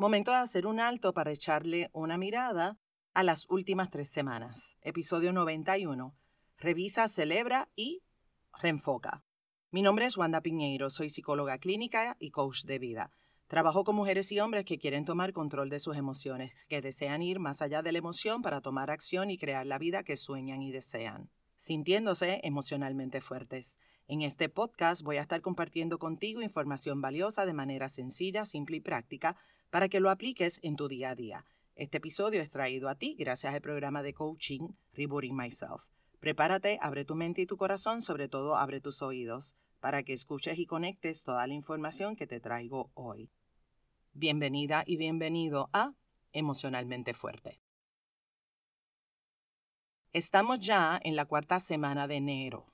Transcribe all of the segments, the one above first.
Momento de hacer un alto para echarle una mirada a las últimas tres semanas. Episodio 91. Revisa, celebra y reenfoca. Mi nombre es Wanda Piñeiro, soy psicóloga clínica y coach de vida. Trabajo con mujeres y hombres que quieren tomar control de sus emociones, que desean ir más allá de la emoción para tomar acción y crear la vida que sueñan y desean, sintiéndose emocionalmente fuertes. En este podcast voy a estar compartiendo contigo información valiosa de manera sencilla, simple y práctica para que lo apliques en tu día a día. Este episodio es traído a ti gracias al programa de coaching Rebooting Myself. Prepárate, abre tu mente y tu corazón, sobre todo abre tus oídos, para que escuches y conectes toda la información que te traigo hoy. Bienvenida y bienvenido a Emocionalmente Fuerte. Estamos ya en la cuarta semana de enero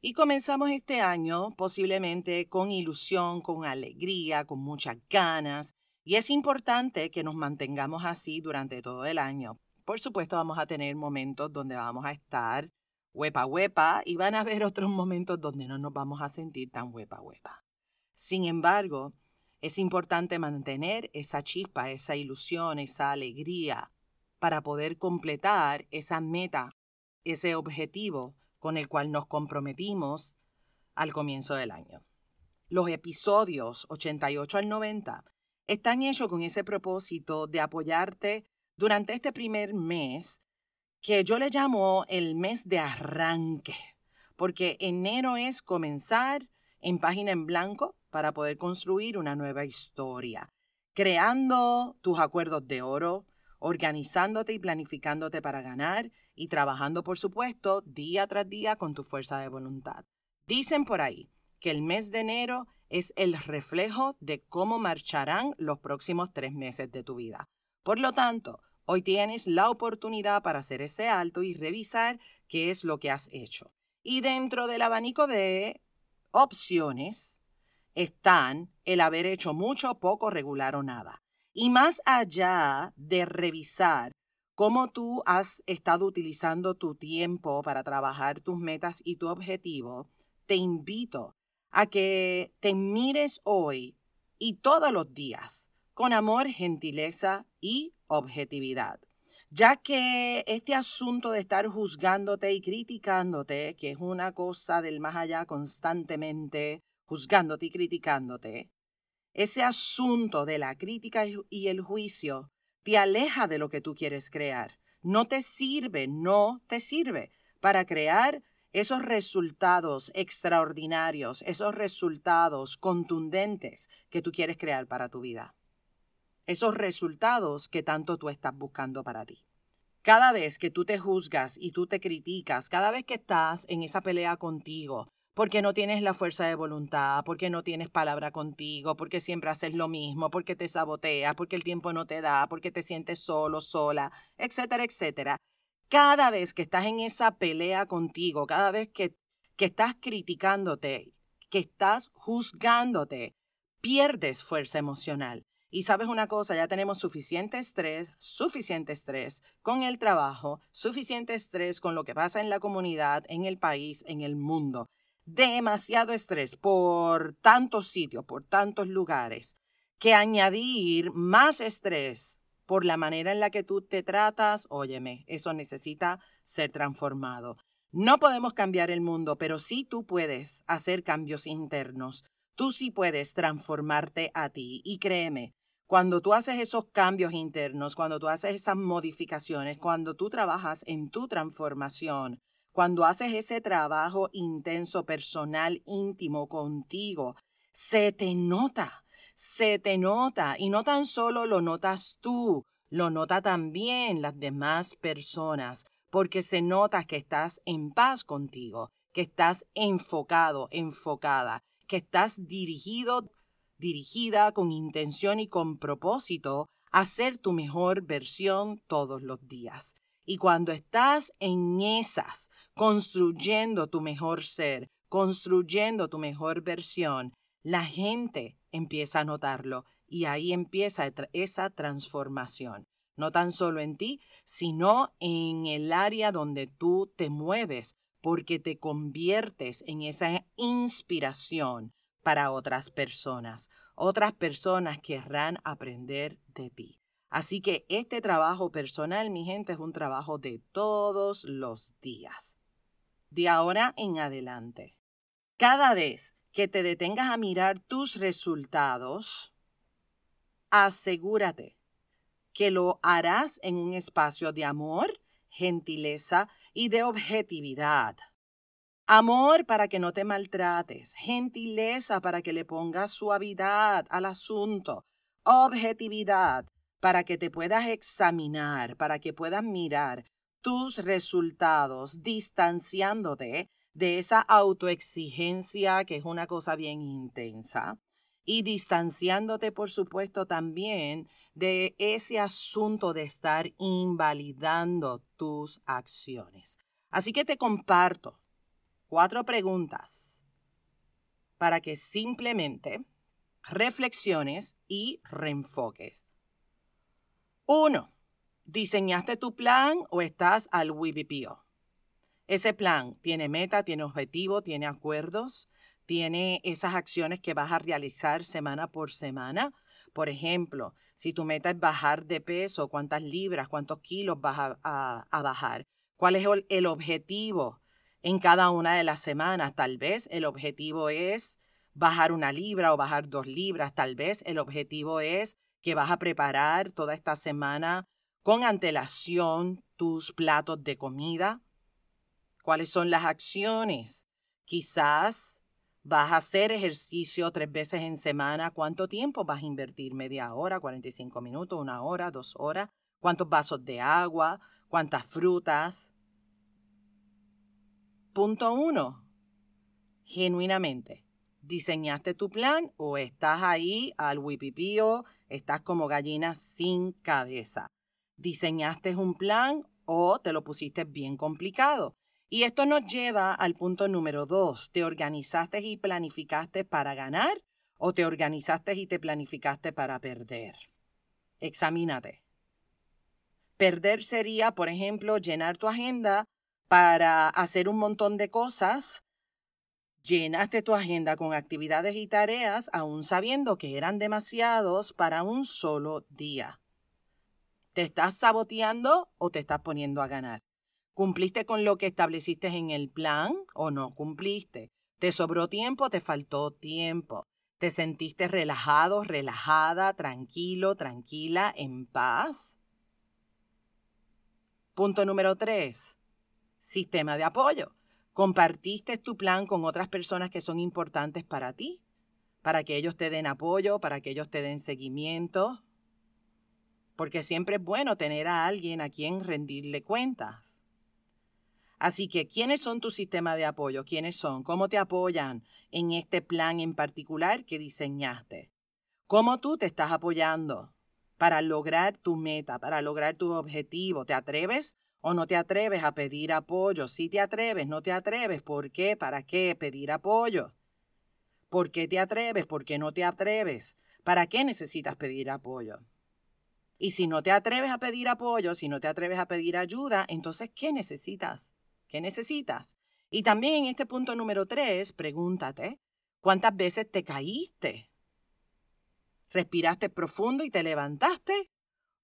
y comenzamos este año posiblemente con ilusión, con alegría, con muchas ganas y es importante que nos mantengamos así durante todo el año. Por supuesto vamos a tener momentos donde vamos a estar huepa huepa y van a haber otros momentos donde no nos vamos a sentir tan huepa huepa. Sin embargo, es importante mantener esa chispa, esa ilusión, esa alegría para poder completar esa meta, ese objetivo con el cual nos comprometimos al comienzo del año. Los episodios 88 al 90 están hechos con ese propósito de apoyarte durante este primer mes que yo le llamo el mes de arranque, porque enero es comenzar en página en blanco para poder construir una nueva historia, creando tus acuerdos de oro, organizándote y planificándote para ganar y trabajando, por supuesto, día tras día con tu fuerza de voluntad. Dicen por ahí que el mes de enero es el reflejo de cómo marcharán los próximos tres meses de tu vida. Por lo tanto, Hoy tienes la oportunidad para hacer ese alto y revisar qué es lo que has hecho. Y dentro del abanico de opciones están el haber hecho mucho, poco, regular o nada. Y más allá de revisar cómo tú has estado utilizando tu tiempo para trabajar tus metas y tu objetivo, te invito a que te mires hoy y todos los días con amor, gentileza y objetividad. Ya que este asunto de estar juzgándote y criticándote, que es una cosa del más allá constantemente, juzgándote y criticándote, ese asunto de la crítica y el juicio te aleja de lo que tú quieres crear. No te sirve, no te sirve para crear esos resultados extraordinarios, esos resultados contundentes que tú quieres crear para tu vida esos resultados que tanto tú estás buscando para ti. Cada vez que tú te juzgas y tú te criticas, cada vez que estás en esa pelea contigo, porque no tienes la fuerza de voluntad, porque no tienes palabra contigo, porque siempre haces lo mismo, porque te saboteas, porque el tiempo no te da, porque te sientes solo, sola, etcétera, etcétera. Cada vez que estás en esa pelea contigo, cada vez que, que estás criticándote, que estás juzgándote, pierdes fuerza emocional. Y sabes una cosa, ya tenemos suficiente estrés, suficiente estrés con el trabajo, suficiente estrés con lo que pasa en la comunidad, en el país, en el mundo. Demasiado estrés por tantos sitios, por tantos lugares, que añadir más estrés por la manera en la que tú te tratas, óyeme, eso necesita ser transformado. No podemos cambiar el mundo, pero sí tú puedes hacer cambios internos. Tú sí puedes transformarte a ti. Y créeme, cuando tú haces esos cambios internos, cuando tú haces esas modificaciones, cuando tú trabajas en tu transformación, cuando haces ese trabajo intenso, personal, íntimo contigo, se te nota, se te nota. Y no tan solo lo notas tú, lo nota también las demás personas, porque se nota que estás en paz contigo, que estás enfocado, enfocada, que estás dirigido dirigida con intención y con propósito a ser tu mejor versión todos los días. Y cuando estás en esas, construyendo tu mejor ser, construyendo tu mejor versión, la gente empieza a notarlo y ahí empieza esa transformación. No tan solo en ti, sino en el área donde tú te mueves, porque te conviertes en esa inspiración para otras personas. Otras personas querrán aprender de ti. Así que este trabajo personal, mi gente, es un trabajo de todos los días. De ahora en adelante. Cada vez que te detengas a mirar tus resultados, asegúrate que lo harás en un espacio de amor, gentileza y de objetividad. Amor para que no te maltrates, gentileza para que le pongas suavidad al asunto, objetividad para que te puedas examinar, para que puedas mirar tus resultados distanciándote de esa autoexigencia que es una cosa bien intensa y distanciándote, por supuesto, también de ese asunto de estar invalidando tus acciones. Así que te comparto cuatro preguntas para que simplemente reflexiones y reenfoques. Uno, ¿diseñaste tu plan o estás al WIPPO? Ese plan tiene meta, tiene objetivo, tiene acuerdos, tiene esas acciones que vas a realizar semana por semana. Por ejemplo, si tu meta es bajar de peso, cuántas libras, cuántos kilos vas a, bajar, cuál es el objetivo en cada una de las semanas. Tal vez el objetivo es bajar una libra o bajar dos libras. Tal vez el objetivo es que vas a preparar toda esta semana con antelación tus platos de comida. ¿Cuáles son las acciones? Quizás vas a hacer ejercicio tres veces en semana. ¿Cuánto tiempo vas a invertir? ¿Media hora, 45 minutos, una hora, dos horas? ¿Cuántos vasos de agua? ¿Cuántas frutas? Punto uno, genuinamente, ¿diseñaste tu plan o estás ahí al wipipío, estás como gallina sin cabeza? ¿Diseñaste un plan o te lo pusiste bien complicado? Y esto nos lleva al punto número dos. ¿Te organizaste y planificaste para ganar o te organizaste y te planificaste para perder? Examínate. Perder sería, por ejemplo, llenar tu agenda para hacer un montón de cosas, llenaste tu agenda con actividades y tareas aún sabiendo que eran demasiados para un solo día. ¿Te estás saboteando o te estás poniendo a ganar? ¿Cumpliste con lo que estableciste en el plan o no cumpliste? ¿Te sobró tiempo o te faltó tiempo? ¿Te sentiste relajado, relajada, tranquilo, tranquila, en paz? Punto número tres sistema de apoyo. Compartiste tu plan con otras personas que son importantes para ti, para que ellos te den apoyo, para que ellos te den seguimiento, porque siempre es bueno tener a alguien a quien rendirle cuentas. Así que, ¿quiénes son tu sistema de apoyo? ¿Quiénes son? ¿Cómo te apoyan en este plan en particular que diseñaste? ¿Cómo tú te estás apoyando para lograr tu meta, para lograr tu objetivo? ¿Te atreves o no te atreves a pedir apoyo. Si te atreves, no te atreves. ¿Por qué? ¿Para qué pedir apoyo? ¿Por qué te atreves? ¿Por qué no te atreves? ¿Para qué necesitas pedir apoyo? Y si no te atreves a pedir apoyo, si no te atreves a pedir ayuda, entonces, ¿qué necesitas? ¿Qué necesitas? Y también en este punto número tres, pregúntate, ¿cuántas veces te caíste? ¿Respiraste profundo y te levantaste?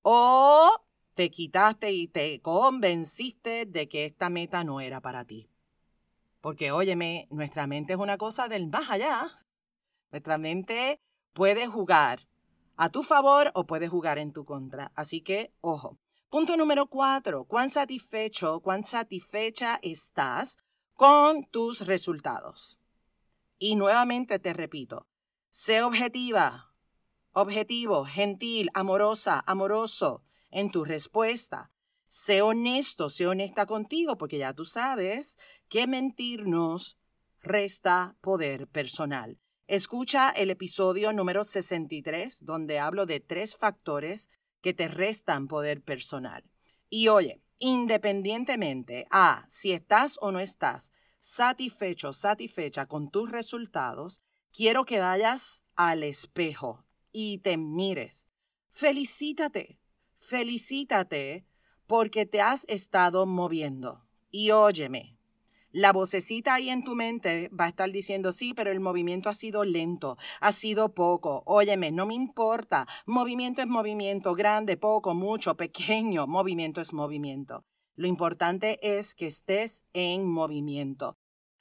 ¿O te quitaste y te convenciste de que esta meta no era para ti. Porque, óyeme, nuestra mente es una cosa del más allá. Nuestra mente puede jugar a tu favor o puede jugar en tu contra. Así que, ojo. Punto número cuatro. ¿Cuán satisfecho, cuán satisfecha estás con tus resultados? Y nuevamente te repito, sé objetiva, objetivo, gentil, amorosa, amoroso en tu respuesta. Sé honesto, sé honesta contigo, porque ya tú sabes que mentirnos resta poder personal. Escucha el episodio número 63, donde hablo de tres factores que te restan poder personal. Y oye, independientemente a si estás o no estás satisfecho, satisfecha con tus resultados, quiero que vayas al espejo y te mires. Felicítate, Felicítate porque te has estado moviendo. Y óyeme, la vocecita ahí en tu mente va a estar diciendo, sí, pero el movimiento ha sido lento, ha sido poco. Óyeme, no me importa. Movimiento es movimiento, grande, poco, mucho, pequeño. Movimiento es movimiento. Lo importante es que estés en movimiento.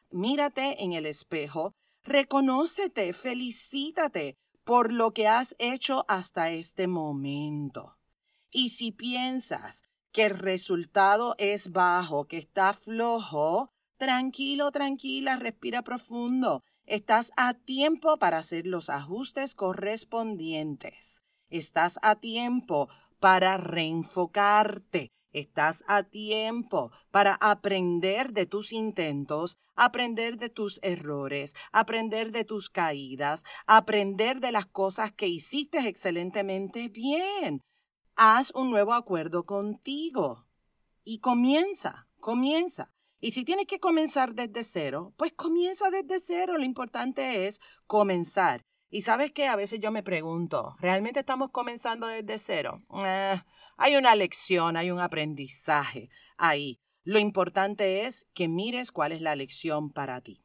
Mírate en el espejo, reconócete, felicítate por lo que has hecho hasta este momento. Y si piensas que el resultado es bajo, que está flojo, tranquilo, tranquila, respira profundo. Estás a tiempo para hacer los ajustes correspondientes. Estás a tiempo para reenfocarte. Estás a tiempo para aprender de tus intentos, aprender de tus errores, aprender de tus caídas, aprender de las cosas que hiciste excelentemente bien haz un nuevo acuerdo contigo y comienza, comienza. Y si tienes que comenzar desde cero, pues comienza desde cero. Lo importante es comenzar. Y sabes que a veces yo me pregunto, ¿realmente estamos comenzando desde cero? Eh, hay una lección, hay un aprendizaje ahí. Lo importante es que mires cuál es la lección para ti.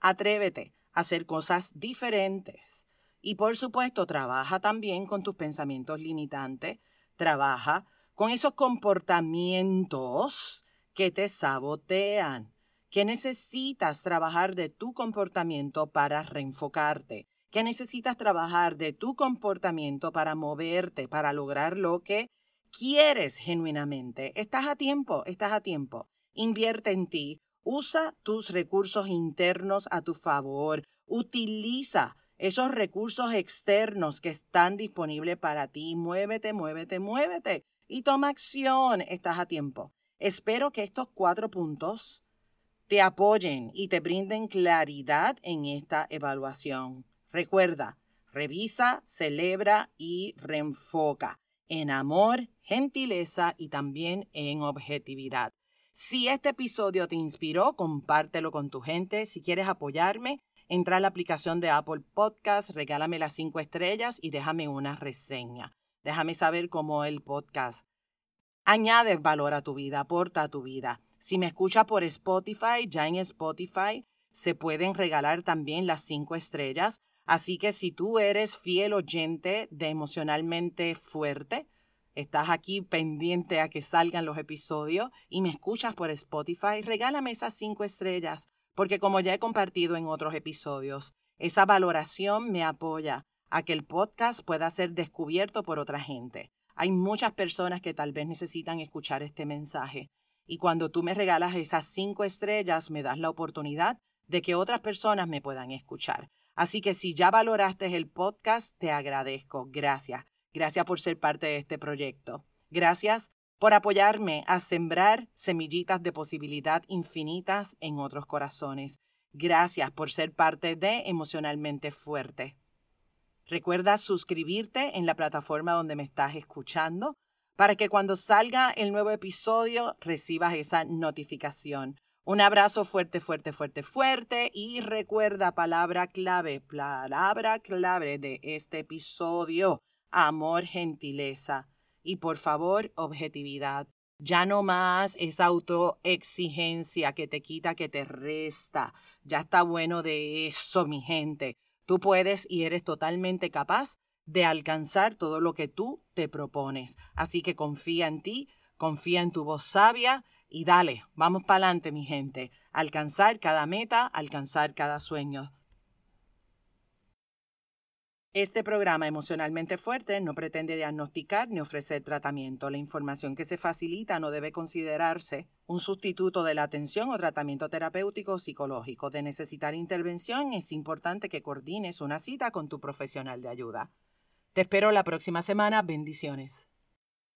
Atrévete a hacer cosas diferentes. Y por supuesto, trabaja también con tus pensamientos limitantes, trabaja con esos comportamientos que te sabotean, que necesitas trabajar de tu comportamiento para reenfocarte, que necesitas trabajar de tu comportamiento para moverte, para lograr lo que quieres genuinamente. Estás a tiempo, estás a tiempo. Invierte en ti, usa tus recursos internos a tu favor, utiliza esos recursos externos que están disponibles para ti. Muévete, muévete, muévete y toma acción. Estás a tiempo. Espero que estos cuatro puntos te apoyen y te brinden claridad en esta evaluación. Recuerda, revisa, celebra y reenfoca en amor, gentileza y también en objetividad. Si este episodio te inspiró, compártelo con tu gente. Si quieres apoyarme, Entra a la aplicación de Apple Podcast, regálame las cinco estrellas y déjame una reseña. Déjame saber cómo el podcast añade valor a tu vida, aporta a tu vida. Si me escucha por Spotify, ya en Spotify se pueden regalar también las cinco estrellas. Así que si tú eres fiel oyente de emocionalmente fuerte, estás aquí pendiente a que salgan los episodios y me escuchas por Spotify, regálame esas cinco estrellas porque como ya he compartido en otros episodios, esa valoración me apoya a que el podcast pueda ser descubierto por otra gente. Hay muchas personas que tal vez necesitan escuchar este mensaje y cuando tú me regalas esas cinco estrellas me das la oportunidad de que otras personas me puedan escuchar. Así que si ya valoraste el podcast, te agradezco. Gracias. Gracias por ser parte de este proyecto. Gracias por apoyarme a sembrar semillitas de posibilidad infinitas en otros corazones. Gracias por ser parte de Emocionalmente Fuerte. Recuerda suscribirte en la plataforma donde me estás escuchando para que cuando salga el nuevo episodio recibas esa notificación. Un abrazo fuerte, fuerte, fuerte, fuerte y recuerda palabra clave, palabra clave de este episodio, amor, gentileza y por favor objetividad. Ya no más esa autoexigencia que te quita, que te resta. Ya está bueno de eso, mi gente. Tú puedes y eres totalmente capaz de alcanzar todo lo que tú te propones. Así que confía en ti, confía en tu voz sabia y dale, vamos para adelante, mi gente. Alcanzar cada meta, alcanzar cada sueño. Este programa emocionalmente fuerte no pretende diagnosticar ni ofrecer tratamiento. La información que se facilita no debe considerarse un sustituto de la atención o tratamiento terapéutico o psicológico. De necesitar intervención es importante que coordines una cita con tu profesional de ayuda. Te espero la próxima semana. Bendiciones.